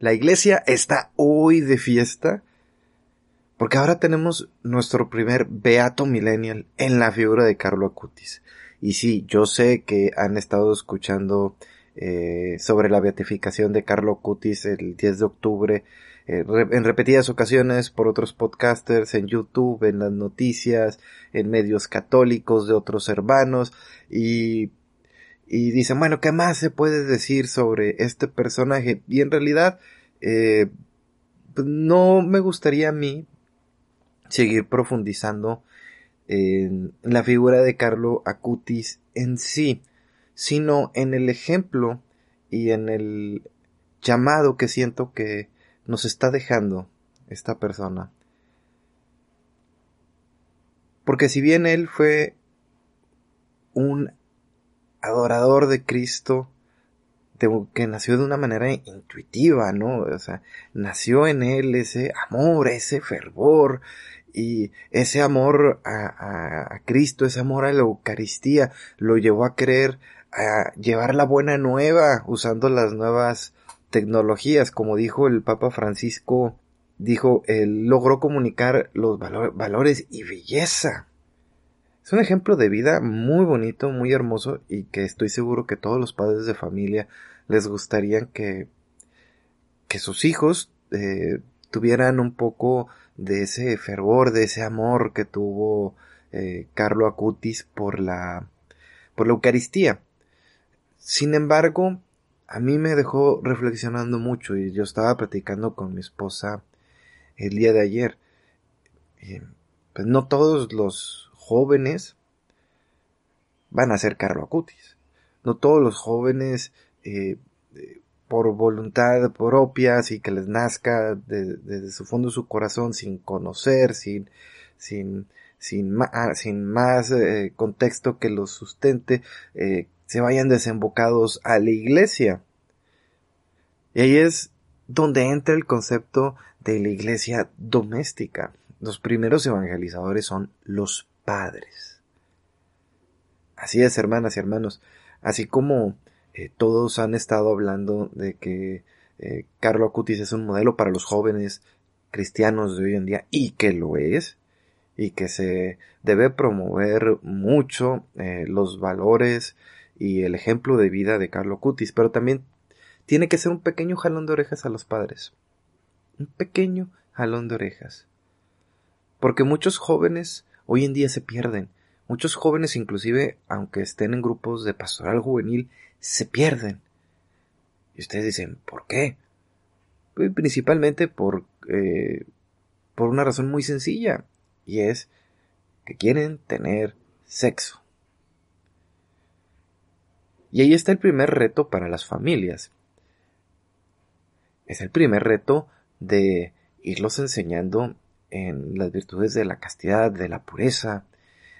La iglesia está hoy de fiesta porque ahora tenemos nuestro primer Beato Millennial en la figura de Carlo Acutis. Y sí, yo sé que han estado escuchando eh, sobre la beatificación de Carlo Acutis el 10 de octubre eh, en repetidas ocasiones por otros podcasters en YouTube, en las noticias, en medios católicos de otros hermanos y y dicen, bueno, ¿qué más se puede decir sobre este personaje? Y en realidad, eh, pues no me gustaría a mí seguir profundizando en la figura de Carlo Acutis en sí, sino en el ejemplo y en el llamado que siento que nos está dejando esta persona. Porque si bien él fue un adorador de Cristo, que nació de una manera intuitiva, ¿no? O sea, nació en él ese amor, ese fervor y ese amor a, a, Cristo, ese amor a la Eucaristía, lo llevó a querer a llevar la buena nueva usando las nuevas tecnologías, como dijo el Papa Francisco, dijo, él logró comunicar los valores y belleza es un ejemplo de vida muy bonito, muy hermoso y que estoy seguro que todos los padres de familia les gustaría que, que sus hijos eh, tuvieran un poco de ese fervor, de ese amor que tuvo eh, Carlo Acutis por la, por la Eucaristía. Sin embargo, a mí me dejó reflexionando mucho y yo estaba platicando con mi esposa el día de ayer. pues no todos los jóvenes van a ser Carlo Acutis. No todos los jóvenes, eh, eh, por voluntad propia, así que les nazca desde su fondo de su corazón, sin conocer, sin, sin, sin, ah, sin más eh, contexto que los sustente, se vayan desembocados a la iglesia. Y ahí es donde entra el concepto de la iglesia doméstica. Los primeros evangelizadores son los padres. Así es, hermanas y hermanos. Así como eh, todos han estado hablando de que eh, Carlo es un modelo para los jóvenes cristianos de hoy en día, y que lo es, y que se debe promover mucho eh, los valores y el ejemplo de vida de Carlo Acutis, pero también tiene que ser un pequeño jalón de orejas a los padres. Un pequeño jalón de orejas. Porque muchos jóvenes hoy en día se pierden. Muchos jóvenes, inclusive, aunque estén en grupos de pastoral juvenil, se pierden. Y ustedes dicen, ¿por qué? Pues, principalmente por, eh, por una razón muy sencilla, y es que quieren tener sexo. Y ahí está el primer reto para las familias. Es el primer reto de irlos enseñando en las virtudes de la castidad, de la pureza,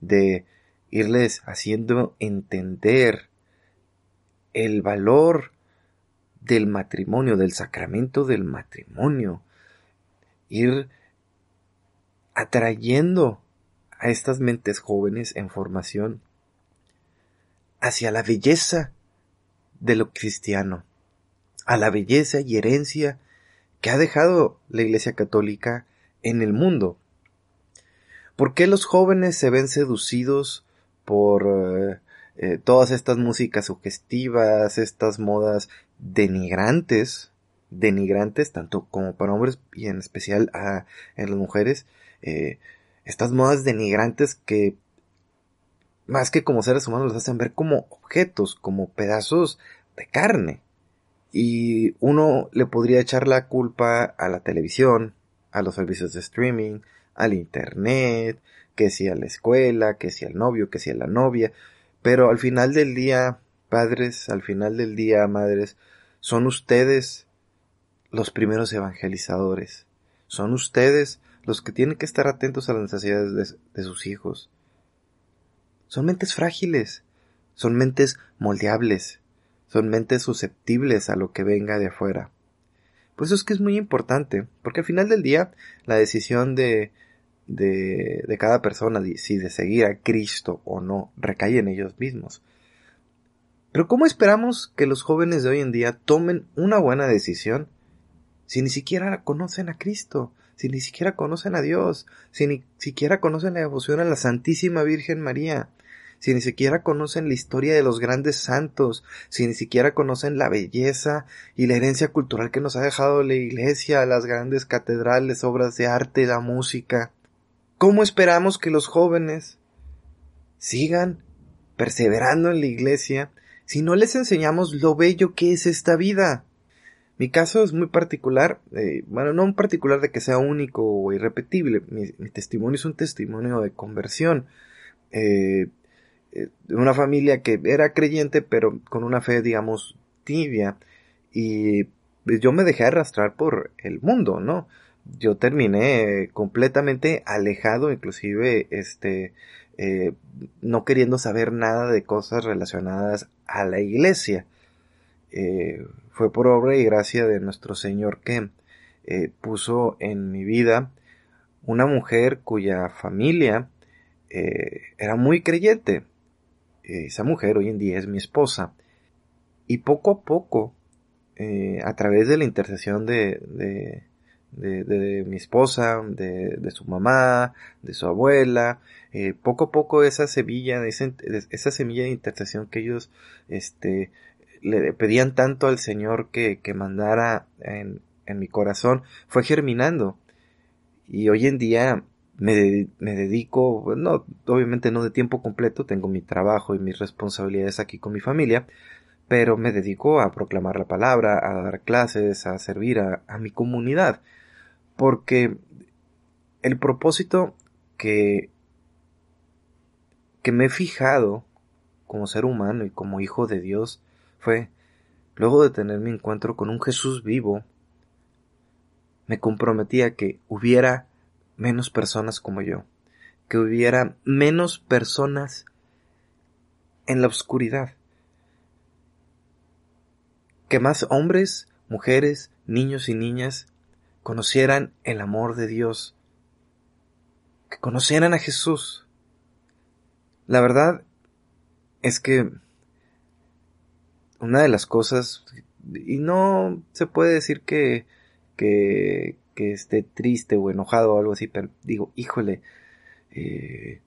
de irles haciendo entender el valor del matrimonio, del sacramento del matrimonio, ir atrayendo a estas mentes jóvenes en formación hacia la belleza de lo cristiano, a la belleza y herencia que ha dejado la Iglesia Católica en el mundo. ¿Por qué los jóvenes se ven seducidos por eh, eh, todas estas músicas sugestivas, estas modas denigrantes, denigrantes tanto como para hombres y en especial a, en las mujeres, eh, estas modas denigrantes que más que como seres humanos los hacen ver como objetos, como pedazos de carne. Y uno le podría echar la culpa a la televisión, a los servicios de streaming, al internet, que si a la escuela, que si al novio, que si a la novia, pero al final del día, padres, al final del día, madres, son ustedes los primeros evangelizadores. Son ustedes los que tienen que estar atentos a las necesidades de, sus hijos. Son mentes frágiles, son mentes moldeables, son mentes susceptibles a lo que venga de afuera. Por eso es que es muy importante, porque al final del día la decisión de, de, de cada persona, si de seguir a Cristo o no, recae en ellos mismos. Pero ¿cómo esperamos que los jóvenes de hoy en día tomen una buena decisión si ni siquiera conocen a Cristo, si ni siquiera conocen a Dios, si ni siquiera conocen la devoción a la Santísima Virgen María, si ni siquiera conocen la historia de los grandes santos, si ni siquiera conocen la belleza y la herencia cultural que nos ha dejado la Iglesia, las grandes catedrales, obras de arte, la música. ¿Cómo esperamos que los jóvenes sigan perseverando en la Iglesia si no les enseñamos lo bello que es esta vida? Mi caso es muy particular, eh, bueno, no un particular de que sea único o irrepetible, mi, testimonio es un testimonio de conversión. Eh, eh, una familia que era creyente, pero con una fe, digamos, tibia. Y pues, yo me dejé arrastrar por el mundo, ¿no? Yo terminé completamente alejado, inclusive, este, eh, no queriendo saber nada de cosas relacionadas a la iglesia. Eh, fue por obra y gracia de nuestro Señor que puso en mi vida una mujer cuya familia era muy creyente esa mujer hoy en día es mi esposa. Y poco a poco, eh, a través de la intercesión de, de, mi esposa, de, de, su mamá, de su abuela, eh, poco a poco esa semilla, esa, esa semilla de intercesión que ellos este, le pedían tanto al Señor que, que mandara en, en mi corazón, fue germinando. Y hoy en día me, me dedico, no, obviamente no de tiempo completo, tengo mi trabajo y mis responsabilidades aquí con mi familia, pero me dedico a proclamar la palabra, a dar clases, a servir a, a mi comunidad, porque el propósito que, que me he fijado como ser humano y como hijo de Dios fue, luego de tener mi encuentro con un Jesús vivo, me comprometí a que hubiera menos personas como yo, que hubiera menos personas en la oscuridad, que más hombres, mujeres, niños y niñas conocieran el amor de Dios, que conocieran a Jesús. La verdad es que una de las cosas, y no se puede decir que, que, que esté triste o enojado o algo así, pero digo, híjole, eh,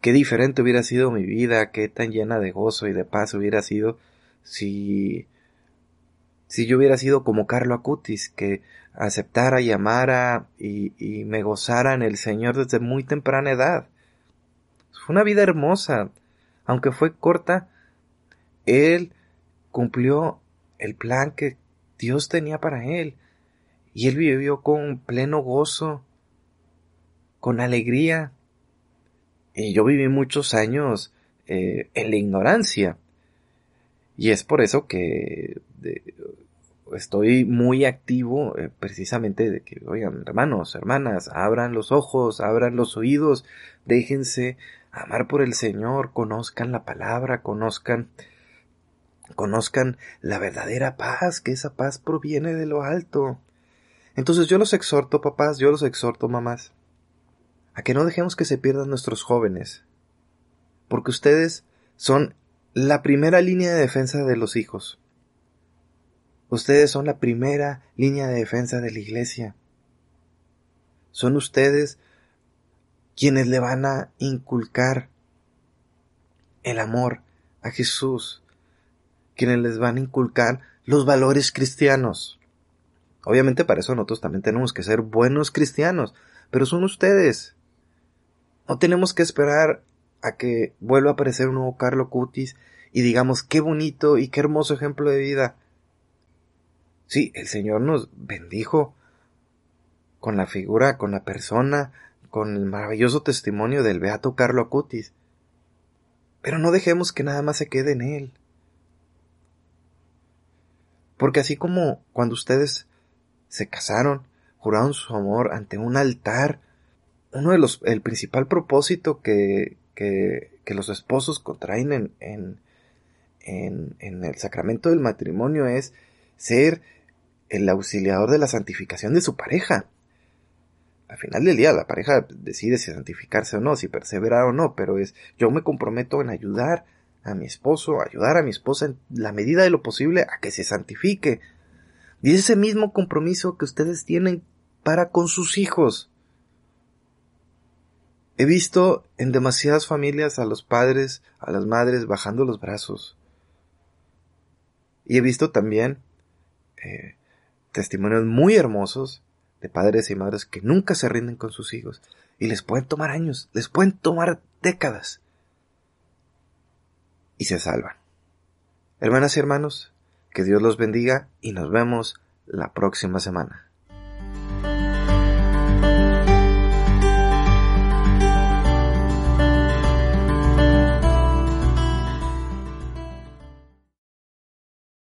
qué diferente hubiera sido mi vida, qué tan llena de gozo y de paz hubiera sido si, si yo hubiera sido como Carlo Acutis, que aceptara y amara y, y me gozara en el Señor desde muy temprana edad. Fue una vida hermosa, aunque fue corta, él cumplió el plan que Dios tenía para él y él vivió con pleno gozo, con alegría. Y yo viví muchos años eh, en la ignorancia. Y es por eso que estoy muy activo eh, precisamente de que, oigan, hermanos, hermanas, abran los ojos, abran los oídos, déjense amar por el Señor, conozcan la palabra, conozcan, conozcan la verdadera paz, que esa paz proviene de lo alto. Entonces yo los exhorto, papás, yo los exhorto, mamás, a que no dejemos que se pierdan nuestros jóvenes, porque ustedes son la primera línea de defensa de los hijos. Ustedes son la primera línea de defensa de la iglesia. Son ustedes quienes le van a inculcar el amor a Jesús, quienes les van a inculcar los valores cristianos. Obviamente para eso nosotros también tenemos que ser buenos cristianos, pero son ustedes. No tenemos que esperar a que vuelva a aparecer un nuevo Carlo Cutis y digamos qué bonito y qué hermoso ejemplo de vida. Sí, el Señor nos bendijo con la figura, con la persona, con el maravilloso testimonio del beato Carlo Acutis. Pero no dejemos que nada más se quede en él. Porque así como cuando ustedes se casaron, juraron su amor ante un altar, uno de los, el principal propósito que, que, que los esposos contraen en, en, en, en el sacramento del matrimonio es ser el auxiliador de la santificación de su pareja. Al final del día la pareja decide si santificarse o no, si perseverar o no, pero es yo me comprometo en ayudar a mi esposo, ayudar a mi esposa en la medida de lo posible a que se santifique. Y es ese mismo compromiso que ustedes tienen para con sus hijos. He visto en demasiadas familias a los padres, a las madres bajando los brazos. Y he visto también eh, testimonios muy hermosos de padres y madres que nunca se rinden con sus hijos. Y les pueden tomar años, les pueden tomar décadas. Y se salvan. Hermanas y hermanos, que Dios los bendiga y nos vemos la próxima semana.